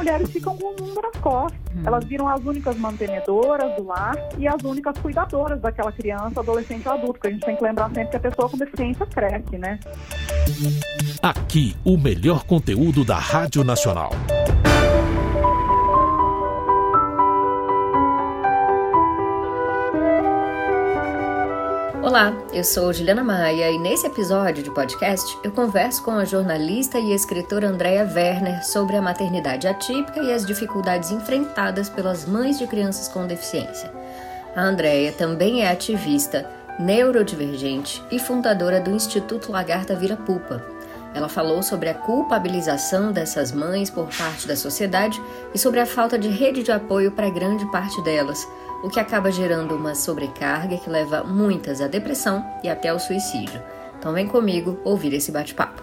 mulheres ficam com o mundo nas costas. Hum. Elas viram as únicas mantenedoras do lar e as únicas cuidadoras daquela criança, adolescente ou adulto, porque a gente tem que lembrar sempre que a pessoa com deficiência cresce, né? Aqui, o melhor conteúdo da Rádio Nacional. Olá, eu sou Juliana Maia e nesse episódio de podcast eu converso com a jornalista e escritora Andrea Werner sobre a maternidade atípica e as dificuldades enfrentadas pelas mães de crianças com deficiência. A Andrea também é ativista, neurodivergente e fundadora do Instituto Lagarta Vira Pupa. Ela falou sobre a culpabilização dessas mães por parte da sociedade e sobre a falta de rede de apoio para grande parte delas o que acaba gerando uma sobrecarga que leva muitas à depressão e até ao suicídio. Então vem comigo ouvir esse bate-papo.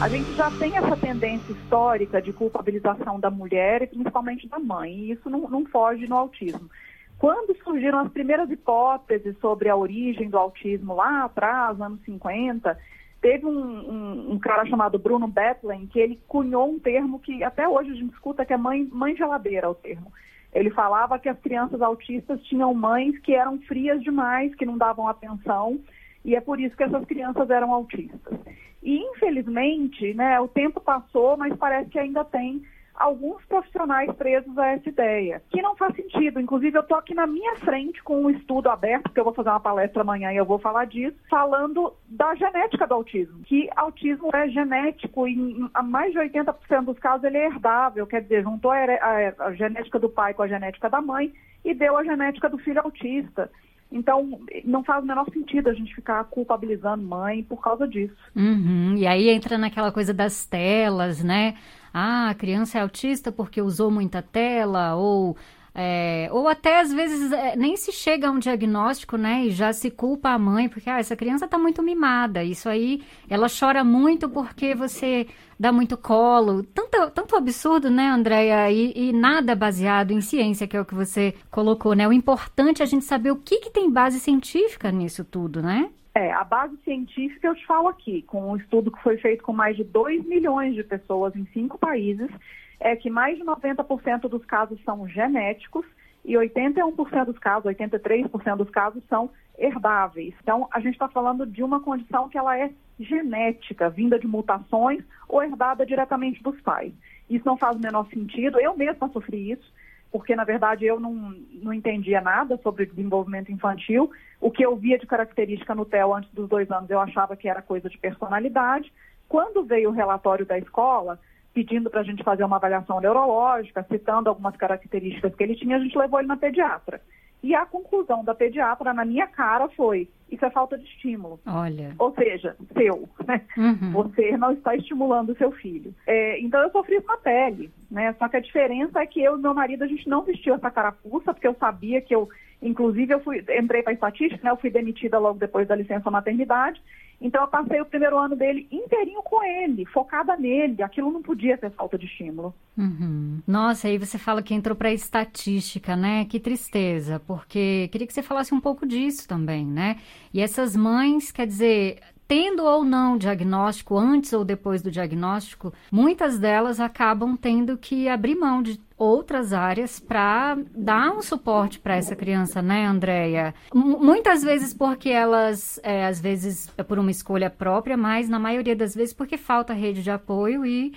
A gente já tem essa tendência histórica de culpabilização da mulher e principalmente da mãe, e isso não, não foge no autismo. Quando surgiram as primeiras hipóteses sobre a origem do autismo lá atrás, anos 50, Teve um, um, um, cara chamado Bruno Bethlen que ele cunhou um termo que até hoje a gente escuta que é mãe, mãe geladeira o termo. Ele falava que as crianças autistas tinham mães que eram frias demais, que não davam atenção, e é por isso que essas crianças eram autistas. E infelizmente, né, o tempo passou, mas parece que ainda tem alguns profissionais presos a essa ideia, que não faz sentido. Inclusive, eu estou aqui na minha frente com um estudo aberto, porque eu vou fazer uma palestra amanhã e eu vou falar disso, falando da genética do autismo, que autismo é genético e em mais de 80% dos casos ele é herdável, quer dizer, juntou a, a, a genética do pai com a genética da mãe e deu a genética do filho autista. Então, não faz o menor sentido a gente ficar culpabilizando mãe por causa disso. Uhum. E aí entra naquela coisa das telas, né? Ah, a criança é autista porque usou muita tela, ou, é, ou até às vezes é, nem se chega a um diagnóstico, né, e já se culpa a mãe, porque ah, essa criança está muito mimada, isso aí, ela chora muito porque você dá muito colo, tanto, tanto absurdo, né, Andréia, e, e, nada baseado em ciência, que é o que você colocou, né, o importante é a gente saber o que, que tem base científica nisso tudo, né? É, a base científica eu te falo aqui, com um estudo que foi feito com mais de 2 milhões de pessoas em cinco países, é que mais de 90% dos casos são genéticos e 81% dos casos, 83% dos casos são herdáveis. Então, a gente está falando de uma condição que ela é genética, vinda de mutações ou herdada diretamente dos pais. Isso não faz o menor sentido. Eu mesma sofri isso porque na verdade eu não, não entendia nada sobre desenvolvimento infantil. O que eu via de característica no TEL antes dos dois anos eu achava que era coisa de personalidade. Quando veio o relatório da escola, pedindo para a gente fazer uma avaliação neurológica, citando algumas características que ele tinha, a gente levou ele na pediatra. E a conclusão da pediatra na minha cara foi: isso é falta de estímulo. Olha. Ou seja, seu. Né? Uhum. Você não está estimulando o seu filho. É, então eu sofri isso na pele. Né? Só que a diferença é que eu e meu marido, a gente não vestiu essa carapuça, porque eu sabia que eu Inclusive, eu fui, entrei para a estatística, né, eu fui demitida logo depois da licença maternidade. Então, eu passei o primeiro ano dele inteirinho com ele, focada nele. Aquilo não podia ser falta de estímulo. Uhum. Nossa, aí você fala que entrou para estatística, né? Que tristeza, porque queria que você falasse um pouco disso também, né? E essas mães, quer dizer, tendo ou não diagnóstico, antes ou depois do diagnóstico, muitas delas acabam tendo que abrir mão de outras áreas para dar um suporte para essa criança, né, Andréia? Muitas vezes porque elas, é, às vezes, é por uma escolha própria, mas na maioria das vezes porque falta rede de apoio e,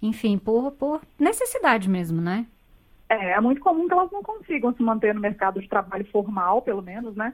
enfim, por, por necessidade mesmo, né? É, é muito comum que elas não consigam se manter no mercado de trabalho formal, pelo menos, né?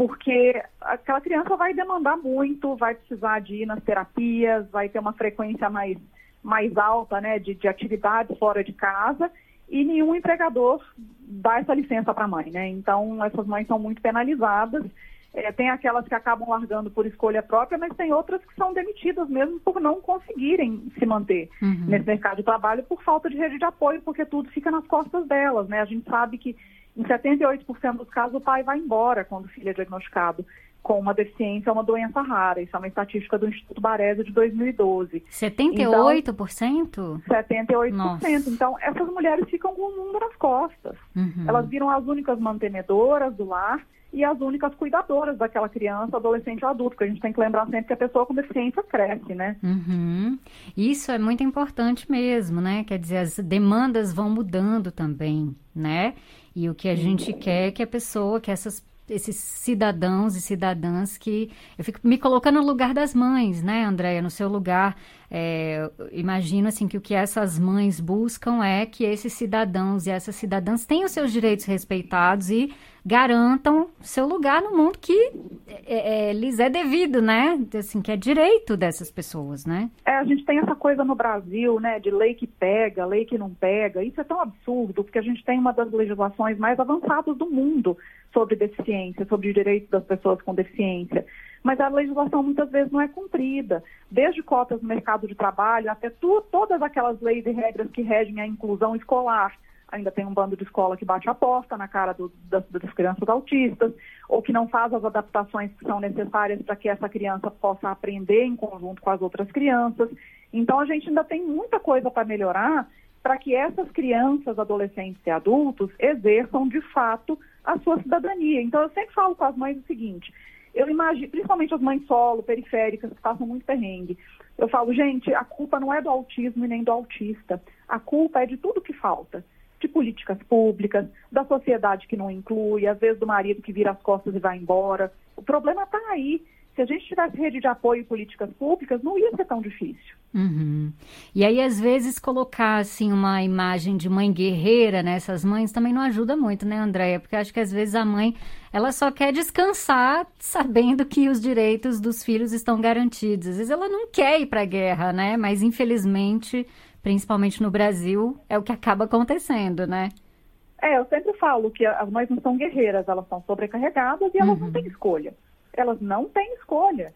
Porque aquela criança vai demandar muito, vai precisar de ir nas terapias, vai ter uma frequência mais, mais alta né, de, de atividades fora de casa e nenhum empregador dá essa licença para a mãe. Né? Então, essas mães são muito penalizadas. É, tem aquelas que acabam largando por escolha própria, mas tem outras que são demitidas mesmo por não conseguirem se manter uhum. nesse mercado de trabalho por falta de rede de apoio, porque tudo fica nas costas delas. Né? A gente sabe que em 78% dos casos, o pai vai embora quando o filho é diagnosticado com uma deficiência ou uma doença rara. Isso é uma estatística do Instituto Baresa de 2012. 78%? Então, 78%. Nossa. Então, essas mulheres ficam com o mundo nas costas. Uhum. Elas viram as únicas mantenedoras do lar e as únicas cuidadoras daquela criança, adolescente ou adulto, porque a gente tem que lembrar sempre que a pessoa com deficiência cresce, né? Uhum. Isso é muito importante mesmo, né? Quer dizer, as demandas vão mudando também, né? E o que a gente quer é que a pessoa, que essas esses cidadãos e cidadãs que eu fico me colocando no lugar das mães, né, Andréia, no seu lugar. É, imagino assim que o que essas mães buscam é que esses cidadãos e essas cidadãs tenham seus direitos respeitados e garantam seu lugar no mundo que é, é, lhes é devido, né? Assim, que é direito dessas pessoas, né? É, a gente tem essa coisa no Brasil, né, de lei que pega, lei que não pega. Isso é tão absurdo, porque a gente tem uma das legislações mais avançadas do mundo sobre deficiência, sobre direitos das pessoas com deficiência mas a legislação muitas vezes não é cumprida, desde cotas no mercado de trabalho até tu, todas aquelas leis e regras que regem a inclusão escolar. Ainda tem um bando de escola que bate a porta na cara do, das, das crianças autistas, ou que não faz as adaptações que são necessárias para que essa criança possa aprender em conjunto com as outras crianças. Então, a gente ainda tem muita coisa para melhorar para que essas crianças, adolescentes e adultos exerçam de fato a sua cidadania. Então, eu sempre falo com as mães o seguinte: eu imagino, principalmente as mães solo, periféricas, que passam muito perrengue. Eu falo, gente, a culpa não é do autismo e nem do autista. A culpa é de tudo que falta. De políticas públicas, da sociedade que não inclui, às vezes do marido que vira as costas e vai embora. O problema está aí. Se a gente tivesse rede de apoio e políticas públicas, não ia ser tão difícil. Uhum. E aí, às vezes, colocar assim uma imagem de mãe guerreira nessas mães também não ajuda muito, né, Andréia? Porque acho que às vezes a mãe ela só quer descansar sabendo que os direitos dos filhos estão garantidos. Às vezes ela não quer ir para a guerra, né? Mas infelizmente, principalmente no Brasil, é o que acaba acontecendo, né? É, eu sempre falo que as mães não são guerreiras, elas são sobrecarregadas e elas uhum. não têm escolha. Elas não têm escolha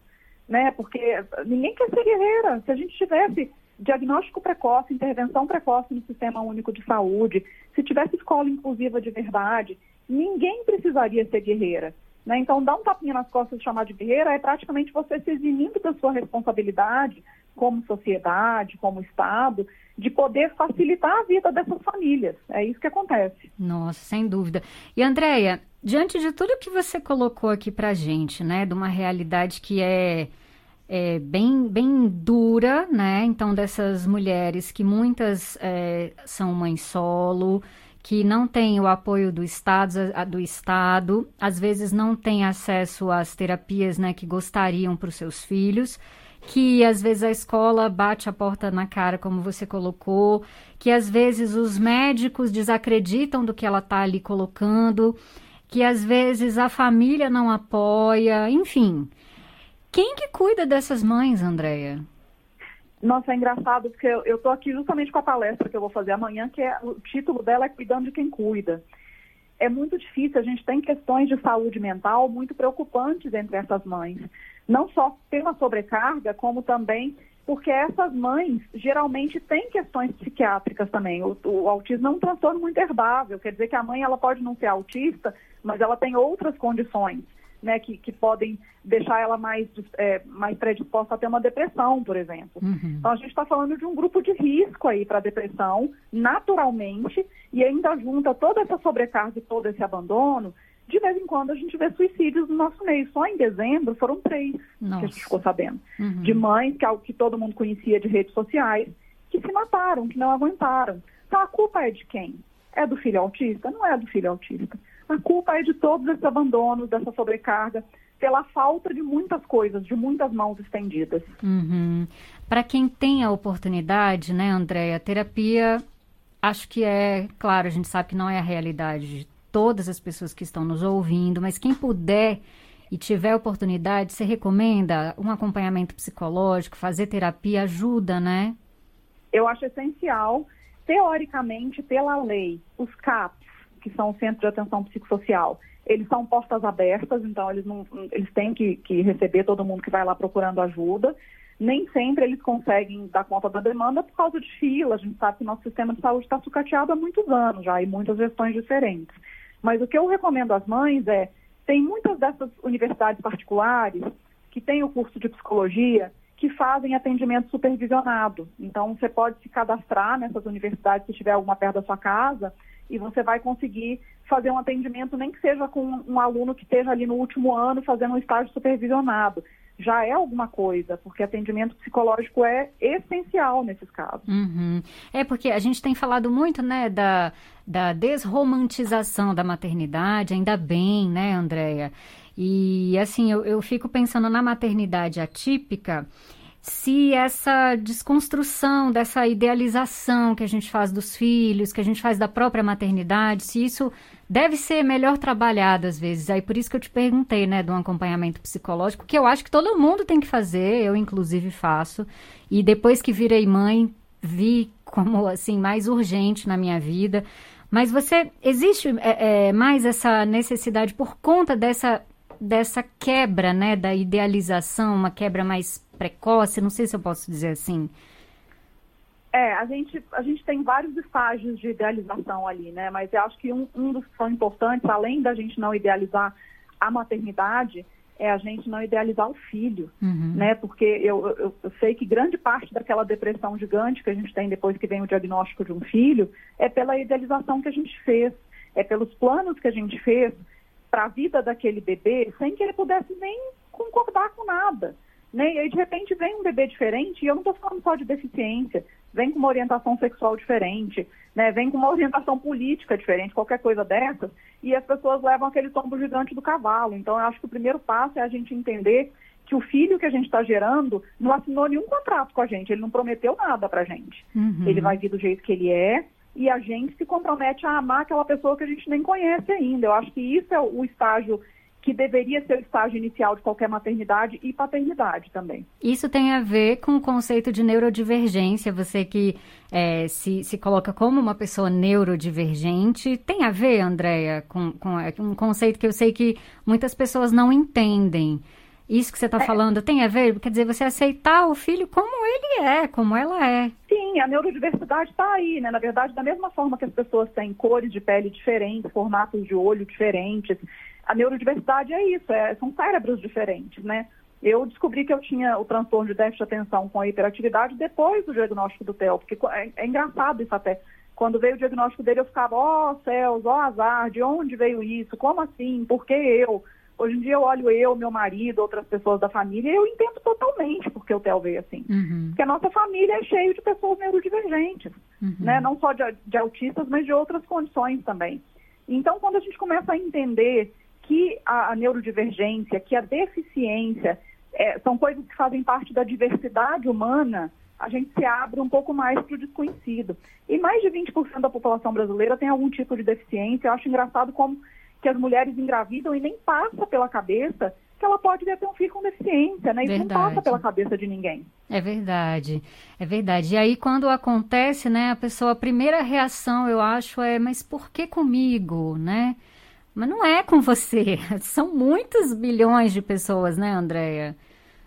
né? Porque ninguém quer ser guerreira. Se a gente tivesse diagnóstico precoce, intervenção precoce no Sistema Único de Saúde, se tivesse escola inclusiva de verdade, ninguém precisaria ser guerreira. Né? Então, dar um tapinha nas costas e chamar de guerreira é praticamente você se eximindo da sua responsabilidade como sociedade, como Estado, de poder facilitar a vida dessas famílias. É isso que acontece. Nossa, sem dúvida. E, Andréia, diante de tudo que você colocou aqui para gente, né, de uma realidade que é, é bem, bem dura, né, então dessas mulheres que muitas é, são mães solo, que não têm o apoio do Estado, do Estado, às vezes não têm acesso às terapias, né, que gostariam para os seus filhos, que às vezes a escola bate a porta na cara, como você colocou, que às vezes os médicos desacreditam do que ela está ali colocando, que às vezes a família não apoia, enfim. Quem que cuida dessas mães, Andréia? Nossa, é engraçado porque eu estou aqui justamente com a palestra que eu vou fazer amanhã, que é o título dela é Cuidando de Quem Cuida. É muito difícil, a gente tem questões de saúde mental muito preocupantes entre essas mães. Não só pela sobrecarga, como também porque essas mães geralmente têm questões psiquiátricas também. O, o, autismo é um transtorno muito herdável, quer dizer que a mãe ela pode não ser autista, mas ela tem outras condições. Né, que, que, podem deixar ela mais, é, mais predisposta a ter uma depressão, por exemplo. Uhum. Então, a gente está falando de um grupo de risco aí para depressão, naturalmente, e ainda junta toda essa sobrecarga e todo esse abandono, de vez em quando a gente vê suicídios no nosso meio. Só em dezembro foram três Nossa. que a gente ficou sabendo. Uhum. De mães que, que todo mundo conhecia de redes sociais, que se mataram, que não aguentaram. Então a culpa é de quem? É do filho autista? Não é do filho autista. A culpa é de todos esses abandonos, dessa sobrecarga, pela falta de muitas coisas, de muitas mãos estendidas. Uhum. Para quem tem a oportunidade, né, Andréia, terapia, acho que é, claro, a gente sabe que não é a realidade de todas as pessoas que estão nos ouvindo, mas quem puder e tiver oportunidade, você recomenda um acompanhamento psicológico, fazer terapia ajuda, né? Eu acho essencial. Teoricamente, pela lei, os CAPs, que são o Centro de Atenção Psicossocial, eles são portas abertas, então eles, não, eles têm que, que receber todo mundo que vai lá procurando ajuda. Nem sempre eles conseguem dar conta da demanda por causa de fila. A gente sabe que nosso sistema de saúde está sucateado há muitos anos já e muitas gestões diferentes. Mas o que eu recomendo às mães é, tem muitas dessas universidades particulares que têm o curso de psicologia que fazem atendimento supervisionado. Então, você pode se cadastrar nessas universidades se tiver alguma perto da sua casa e você vai conseguir fazer um atendimento, nem que seja com um aluno que esteja ali no último ano fazendo um estágio supervisionado. Já é alguma coisa, porque atendimento psicológico é essencial nesses casos. Uhum. É porque a gente tem falado muito, né, da, da desromantização da maternidade, ainda bem, né, Andréia? E assim, eu, eu fico pensando na maternidade atípica se essa desconstrução dessa idealização que a gente faz dos filhos, que a gente faz da própria maternidade, se isso deve ser melhor trabalhado às vezes. Aí por isso que eu te perguntei, né, de um acompanhamento psicológico, que eu acho que todo mundo tem que fazer, eu inclusive faço. E depois que virei mãe, vi como assim mais urgente na minha vida. Mas você existe é, é, mais essa necessidade por conta dessa dessa quebra, né, da idealização, uma quebra mais precoce, não sei se eu posso dizer assim. É, a gente, a gente tem vários estágios de idealização ali, né? Mas eu acho que um, um dos que são importantes, além da gente não idealizar a maternidade, é a gente não idealizar o filho, uhum. né? Porque eu, eu, eu, sei que grande parte daquela depressão gigante que a gente tem depois que vem o diagnóstico de um filho é pela idealização que a gente fez, é pelos planos que a gente fez para a vida daquele bebê sem que ele pudesse nem concordar com nada. Né? E aí, de repente, vem um bebê diferente, e eu não estou falando só de deficiência, vem com uma orientação sexual diferente, né? vem com uma orientação política diferente, qualquer coisa dessas, e as pessoas levam aquele tombo gigante do cavalo. Então, eu acho que o primeiro passo é a gente entender que o filho que a gente está gerando não assinou nenhum contrato com a gente, ele não prometeu nada para a gente. Uhum. Ele vai vir do jeito que ele é, e a gente se compromete a amar aquela pessoa que a gente nem conhece ainda. Eu acho que isso é o estágio que deveria ser o estágio inicial de qualquer maternidade e paternidade também. Isso tem a ver com o conceito de neurodivergência. Você que é, se, se coloca como uma pessoa neurodivergente, tem a ver, Andréia, com, com é, um conceito que eu sei que muitas pessoas não entendem. Isso que você está é. falando tem a ver? Quer dizer, você aceitar o filho como ele é, como ela é. Sim, a neurodiversidade está aí, né? Na verdade, da mesma forma que as pessoas têm cores de pele diferentes, formatos de olho diferentes, a neurodiversidade é isso, é, são cérebros diferentes, né? Eu descobri que eu tinha o transtorno de déficit de atenção com a hiperatividade depois do diagnóstico do TEL, porque é, é engraçado isso até. Quando veio o diagnóstico dele, eu ficava, ó oh, céus, ó oh, azar, de onde veio isso? Como assim? Por que eu? Hoje em dia eu olho eu, meu marido, outras pessoas da família e eu entendo totalmente porque o TEL veio assim. Uhum. Porque a nossa família é cheia de pessoas neurodivergentes, uhum. né? Não só de, de autistas, mas de outras condições também. Então, quando a gente começa a entender que a, a neurodivergência, que a deficiência é, são coisas que fazem parte da diversidade humana, a gente se abre um pouco mais para o desconhecido. E mais de 20% da população brasileira tem algum tipo de deficiência. Eu acho engraçado como que as mulheres engravidam e nem passa pela cabeça que ela pode ter um filho com deficiência, né? Isso verdade. não passa pela cabeça de ninguém. É verdade, é verdade. E aí, quando acontece, né, a pessoa, a primeira reação, eu acho, é, mas por que comigo, né? Mas não é com você. São muitos bilhões de pessoas, né, Andréia?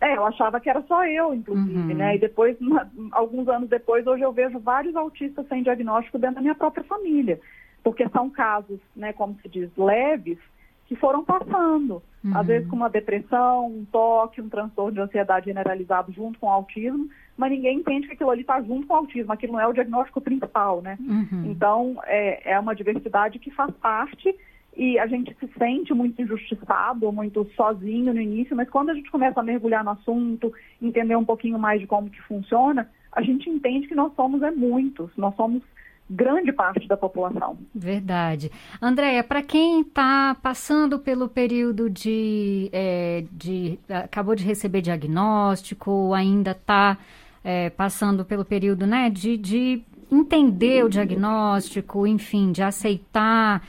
É, eu achava que era só eu, inclusive, uhum. né? E depois, alguns anos depois, hoje eu vejo vários autistas sem diagnóstico dentro da minha própria família. Porque são casos, né, como se diz, leves, que foram passando. Uhum. Às vezes com uma depressão, um toque, um transtorno de ansiedade generalizado junto com o autismo, mas ninguém entende que aquilo ali está junto com o autismo, aquilo não é o diagnóstico principal, né? Uhum. Então, é, é uma diversidade que faz parte e a gente se sente muito injustiçado, muito sozinho no início, mas quando a gente começa a mergulhar no assunto, entender um pouquinho mais de como que funciona, a gente entende que nós somos é muitos, nós somos grande parte da população. Verdade. Andréia, para quem está passando pelo período de, é, de, acabou de receber diagnóstico, ainda está é, passando pelo período né, de, de entender o diagnóstico, enfim, de aceitar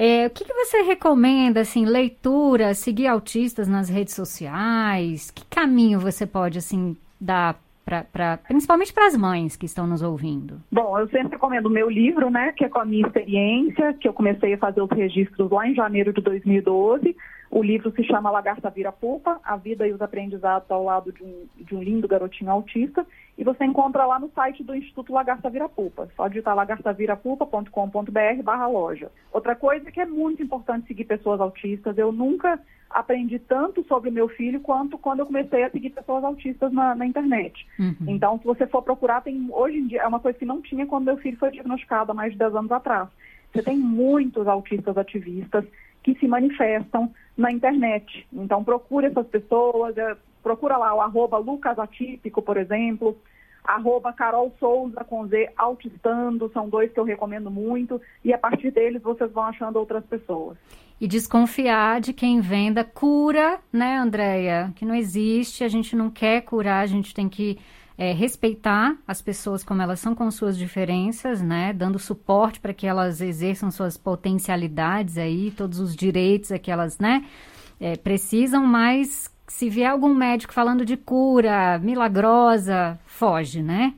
é, o que, que, você recomenda, assim, leitura, seguir autistas nas redes sociais? Que caminho você pode, assim, dar Pra, pra, principalmente para as mães que estão nos ouvindo? Bom, eu sempre recomendo o meu livro, né, que é com a minha experiência, que eu comecei a fazer os registros lá em janeiro de 2012. O livro se chama Lagarta Vira Pupa, A Vida e os Aprendizados ao Lado de um, de um Lindo Garotinho Autista. E você encontra lá no site do Instituto Lagarta Vira Pupa. Só digitar lagartavirapupa.com.br barra loja. Outra coisa que é muito importante seguir pessoas autistas. Eu nunca aprendi tanto sobre o meu filho quanto quando eu comecei a seguir pessoas autistas na, na internet. Uhum. Então, se você for procurar, tem hoje em dia, é uma coisa que não tinha quando meu filho foi diagnosticado há mais de 10 anos atrás você tem muitos autistas ativistas que se manifestam na internet. Então procure essas pessoas, é, procura lá o arroba Lucas Atípico, por exemplo, arroba Carol Souza com Z Autistando, são dois que eu recomendo muito, e a partir deles vocês vão achando outras pessoas. E desconfiar de quem venda cura, né, Andréia? Que não existe, a gente não quer curar, a gente tem que é, respeitar as pessoas como elas são com suas diferenças, né? Dando suporte para que elas exerçam suas potencialidades aí, todos os direitos que elas, né? É, precisam, mas se vier algum médico falando de cura milagrosa, foge, né?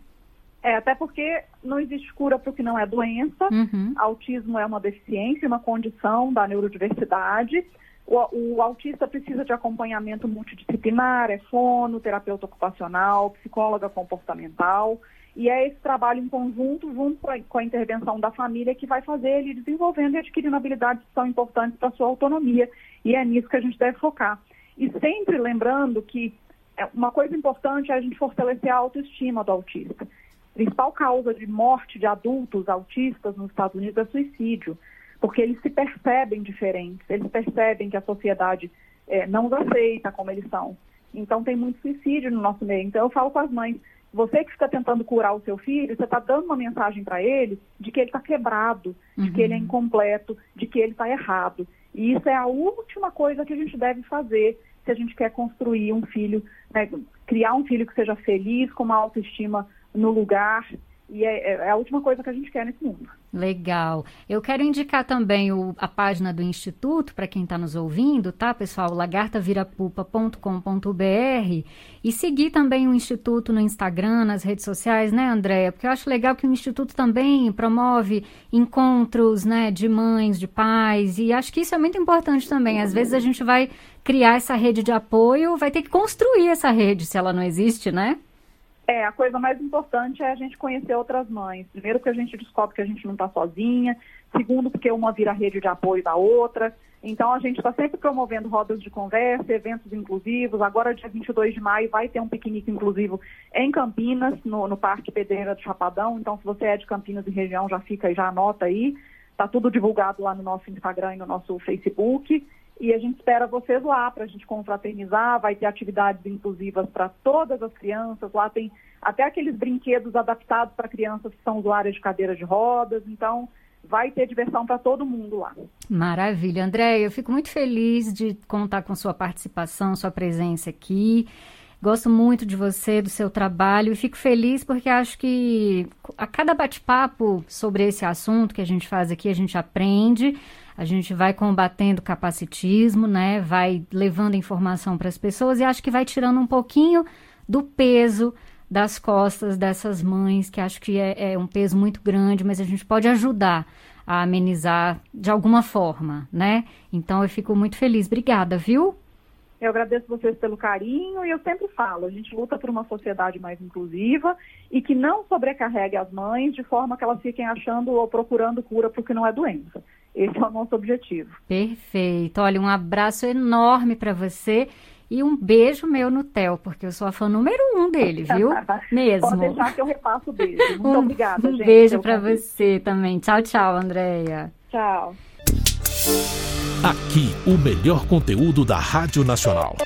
É, até porque não existe cura para o que não é doença. Uhum. Autismo é uma deficiência, uma condição da neurodiversidade. O, o, autista precisa de acompanhamento multidisciplinar, é fono, terapeuta ocupacional, psicóloga comportamental. E é esse trabalho em conjunto, junto com a, com a intervenção da família, que vai fazer ele desenvolvendo e adquirindo habilidades que são importantes para a sua autonomia. E é nisso que a gente deve focar. E sempre lembrando que é, uma coisa importante é a gente fortalecer a autoestima do autista. A principal causa de morte de adultos autistas nos Estados Unidos é suicídio, porque eles se percebem diferentes, eles percebem que a sociedade é, não os aceita como eles são. Então tem muito suicídio no nosso meio. Então eu falo com as mães, você que fica tentando curar o seu filho, você está dando uma mensagem para ele de que ele está quebrado, uhum. de que ele é uhum. incompleto, de que ele está errado. E isso é a última coisa que a gente deve fazer se a gente quer construir um filho, né, criar um filho que seja feliz, com uma autoestima no lugar. E é, é, a última coisa que a gente quer nesse mundo. Legal. Eu quero indicar também o, a página do Instituto para quem está nos ouvindo, tá, pessoal? lagartavirapupa.com.br e seguir também o Instituto no Instagram, nas redes sociais, né, Andréia? Porque eu acho legal que o Instituto também promove encontros, né, de mães, de pais, e acho que isso é muito importante também. Às vezes a gente vai criar essa rede de apoio, vai ter que construir essa rede se ela não existe, né? É, a coisa mais importante é a gente conhecer outras mães. Primeiro, porque a gente descobre que a gente não está sozinha. Segundo, porque uma vira rede de apoio da outra. Então, a gente está sempre promovendo rodas de conversa, eventos inclusivos. Agora, dia 22 de maio, vai ter um piquenique inclusivo em Campinas, no, no Parque Pedreira do Chapadão. Então, se você é de Campinas e região, já fica e já anota aí. Está tudo divulgado lá no nosso Instagram e no nosso Facebook. E a gente espera vocês lá para a gente confraternizar. Vai ter atividades inclusivas para todas as crianças. Lá tem até aqueles brinquedos adaptados para crianças que são usuárias de cadeiras de rodas. Então, vai ter diversão para todo mundo lá. Maravilha. André, eu fico muito feliz de contar com sua participação, sua presença aqui. Gosto muito de você, do seu trabalho e fico feliz porque acho que a cada bate-papo sobre esse assunto que a gente faz aqui, a gente aprende, a gente vai combatendo capacitismo, né? Vai levando informação para as pessoas e acho que vai tirando um pouquinho do peso das costas dessas mães, que acho que é, é um peso muito grande, mas a gente pode ajudar a amenizar de alguma forma, né? Então eu fico muito feliz. Obrigada, viu? Eu agradeço vocês pelo carinho e eu sempre falo, a gente luta por uma sociedade mais inclusiva e que não sobrecarregue as mães de forma que elas fiquem achando ou procurando cura porque não é doença. Esse é o nosso objetivo. Perfeito. Olha, um abraço enorme para você e um beijo meu no Theo, porque eu sou a fã número um dele, viu? Mesmo. Pode deixar que eu repasso o beijo. Muito um, obrigada, um gente. Um beijo para você também. Tchau, tchau, Andréia. Tchau. Aqui, o melhor conteúdo da Rádio Nacional.